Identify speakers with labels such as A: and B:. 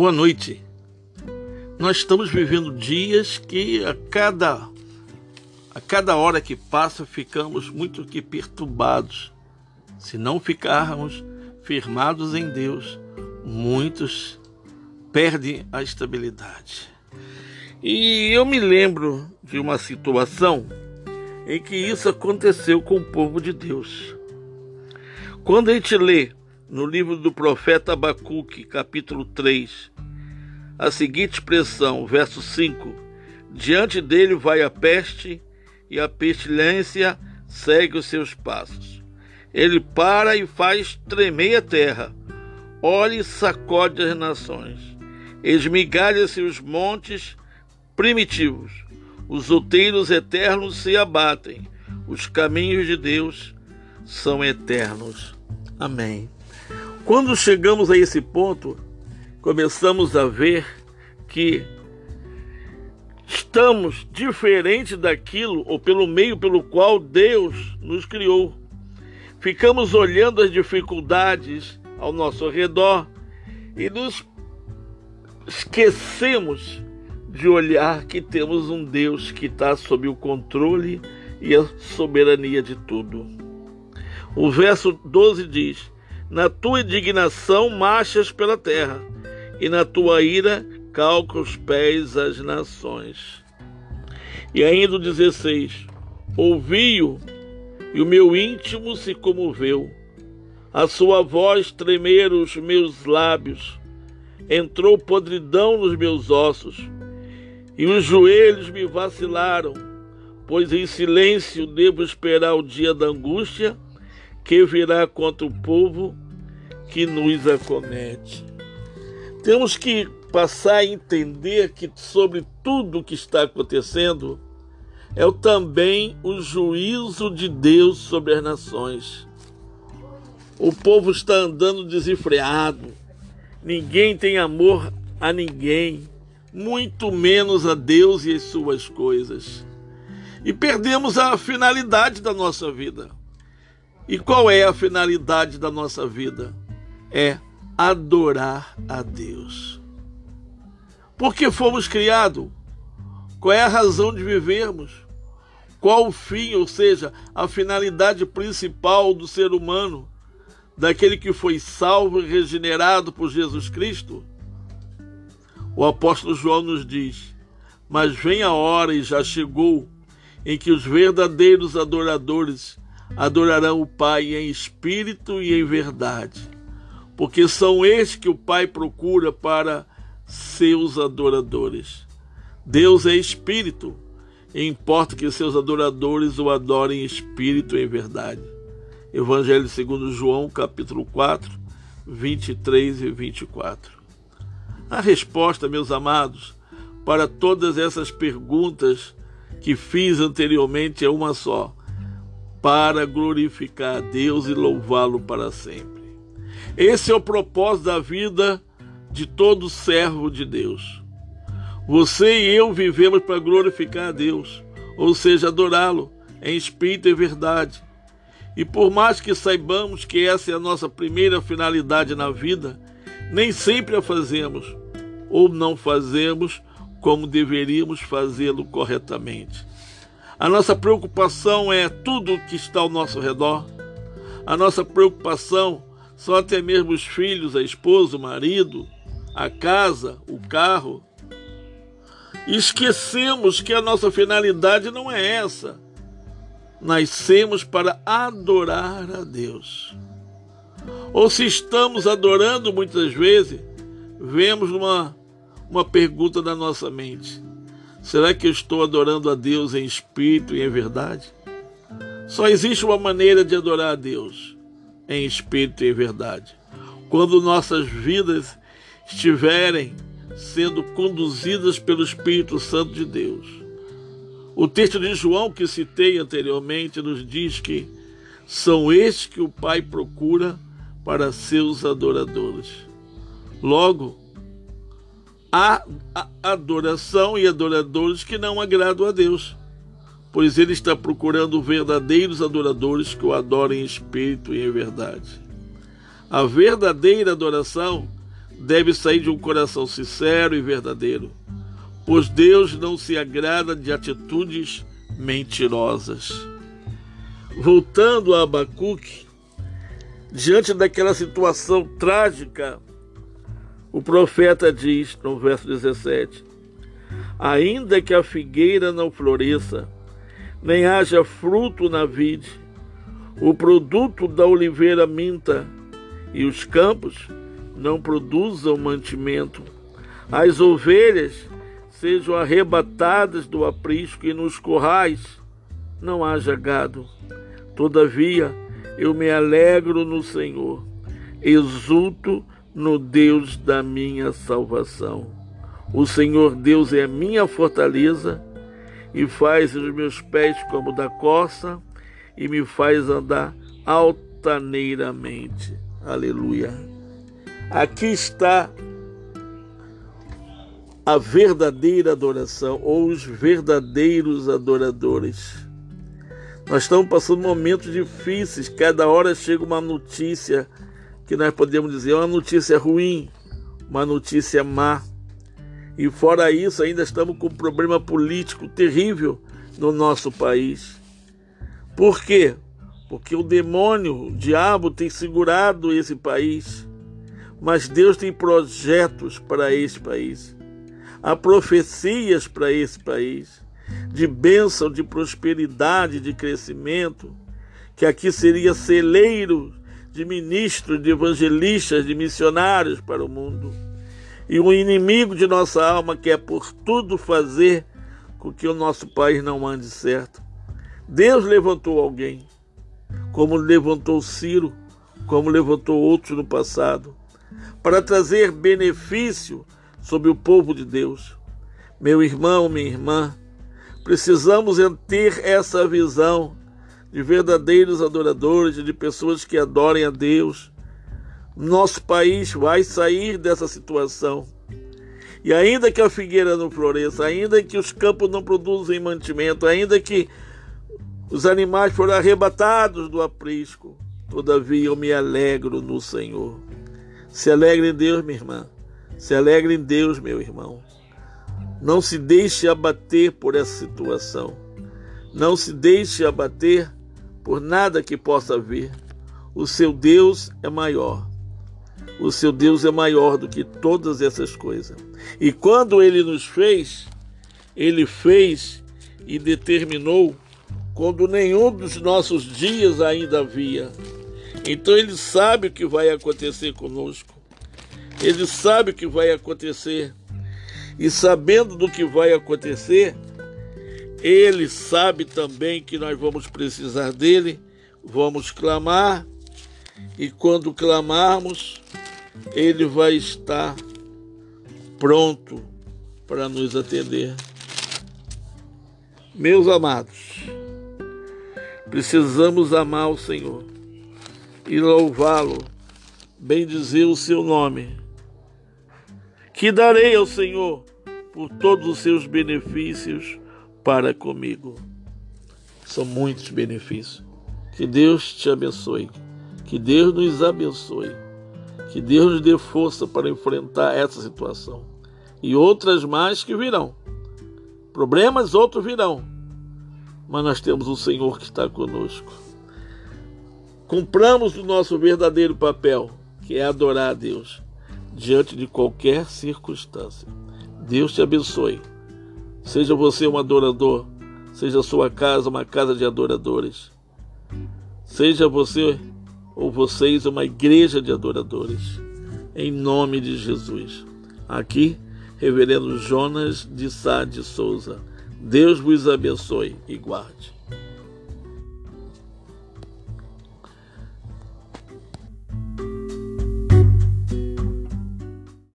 A: Boa noite. Nós estamos vivendo dias que a cada a cada hora que passa ficamos muito que perturbados. Se não ficarmos firmados em Deus, muitos perdem a estabilidade. E eu me lembro de uma situação em que isso aconteceu com o povo de Deus. Quando a gente lê no livro do profeta Abacuque, capítulo 3, a seguinte expressão, verso 5: Diante dele vai a peste e a pestilência segue os seus passos. Ele para e faz tremer a terra, olha e sacode as nações, esmigalha-se os montes primitivos, os outeiros eternos se abatem, os caminhos de Deus são eternos. Amém. Quando chegamos a esse ponto, começamos a ver que estamos diferente daquilo ou pelo meio pelo qual Deus nos criou. Ficamos olhando as dificuldades ao nosso redor e nos esquecemos de olhar que temos um Deus que está sob o controle e a soberania de tudo. O verso 12 diz: Na tua indignação marchas pela terra, e na tua ira calca os pés as nações. E ainda o 16: Ouvi-o, e o meu íntimo se comoveu. A sua voz tremeram os meus lábios, entrou podridão nos meus ossos, e os joelhos me vacilaram, pois em silêncio devo esperar o dia da angústia que virá contra o povo que nos acomete. Temos que passar a entender que sobre tudo o que está acontecendo é também o juízo de Deus sobre as nações. O povo está andando desenfreado, ninguém tem amor a ninguém, muito menos a Deus e as suas coisas. E perdemos a finalidade da nossa vida. E qual é a finalidade da nossa vida? É adorar a Deus. Porque fomos criados? Qual é a razão de vivermos? Qual o fim, ou seja, a finalidade principal do ser humano, daquele que foi salvo e regenerado por Jesus Cristo? O apóstolo João nos diz: Mas vem a hora e já chegou em que os verdadeiros adoradores adorarão o Pai em espírito e em verdade, porque são estes que o Pai procura para seus adoradores. Deus é espírito, e importa que seus adoradores o adorem em espírito e em verdade. Evangelho segundo João, capítulo 4, 23 e 24. A resposta, meus amados, para todas essas perguntas que fiz anteriormente é uma só: para glorificar a Deus e louvá-lo para sempre. Esse é o propósito da vida de todo servo de Deus. Você e eu vivemos para glorificar a Deus, ou seja, adorá-lo em espírito e verdade. E por mais que saibamos que essa é a nossa primeira finalidade na vida, nem sempre a fazemos ou não fazemos como deveríamos fazê-lo corretamente. A nossa preocupação é tudo o que está ao nosso redor. A nossa preocupação são até mesmo os filhos, a esposa, o marido, a casa, o carro. Esquecemos que a nossa finalidade não é essa. Nascemos para adorar a Deus. Ou se estamos adorando muitas vezes, vemos uma, uma pergunta na nossa mente: Será que eu estou adorando a Deus em espírito e em verdade? Só existe uma maneira de adorar a Deus em espírito e em verdade. Quando nossas vidas estiverem sendo conduzidas pelo Espírito Santo de Deus. O texto de João que citei anteriormente nos diz que são estes que o Pai procura para seus adoradores. Logo, há adoração e adoradores que não agradam a Deus, pois ele está procurando verdadeiros adoradores que o adorem em espírito e em verdade. A verdadeira adoração deve sair de um coração sincero e verdadeiro, pois Deus não se agrada de atitudes mentirosas. Voltando a Abacuque, diante daquela situação trágica, o profeta diz no verso 17: Ainda que a figueira não floresça, nem haja fruto na vide, o produto da oliveira minta, e os campos não produzam mantimento, as ovelhas sejam arrebatadas do aprisco e nos corrais não haja gado. Todavia, eu me alegro no Senhor, exulto no Deus da minha salvação. O Senhor Deus é minha fortaleza e faz os meus pés como da corça e me faz andar altaneiramente. Aleluia. Aqui está a verdadeira adoração ou os verdadeiros adoradores. Nós estamos passando momentos difíceis, cada hora chega uma notícia que nós podemos dizer uma notícia ruim, uma notícia má. E fora isso, ainda estamos com um problema político terrível no nosso país. Por quê? Porque o demônio, o diabo, tem segurado esse país. Mas Deus tem projetos para esse país. Há profecias para esse país de bênção, de prosperidade, de crescimento, que aqui seria celeiro de ministros, de evangelistas, de missionários para o mundo. E o inimigo de nossa alma quer por tudo fazer com que o nosso país não ande certo. Deus levantou alguém, como levantou Ciro, como levantou outros no passado, para trazer benefício sobre o povo de Deus. Meu irmão, minha irmã, precisamos ter essa visão de verdadeiros adoradores, de pessoas que adorem a Deus. Nosso país vai sair dessa situação. E ainda que a figueira não floresça, ainda que os campos não produzam mantimento, ainda que os animais foram arrebatados do aprisco, todavia eu me alegro no Senhor. Se alegre em Deus, minha irmã. Se alegre em Deus, meu irmão. Não se deixe abater por essa situação. Não se deixe abater por nada que possa vir. O seu Deus é maior. O seu Deus é maior do que todas essas coisas. E quando ele nos fez, ele fez e determinou quando nenhum dos nossos dias ainda havia. Então ele sabe o que vai acontecer conosco. Ele sabe o que vai acontecer. E sabendo do que vai acontecer, ele sabe também que nós vamos precisar dele, vamos clamar, e quando clamarmos, ele vai estar pronto para nos atender. Meus amados, precisamos amar o Senhor e louvá-lo, bendizer o seu nome que darei ao Senhor por todos os seus benefícios para comigo. São muitos benefícios. Que Deus te abençoe. Que Deus nos abençoe. Que Deus nos dê força para enfrentar essa situação. E outras mais que virão. Problemas outros virão. Mas nós temos o Senhor que está conosco. Compramos o nosso verdadeiro papel, que é adorar a Deus diante de qualquer circunstância. Deus te abençoe. Seja você um adorador, seja sua casa uma casa de adoradores. Seja você ou vocês uma igreja de adoradores. Em nome de Jesus. Aqui, Reverendo Jonas de Sá de Souza. Deus vos abençoe e guarde.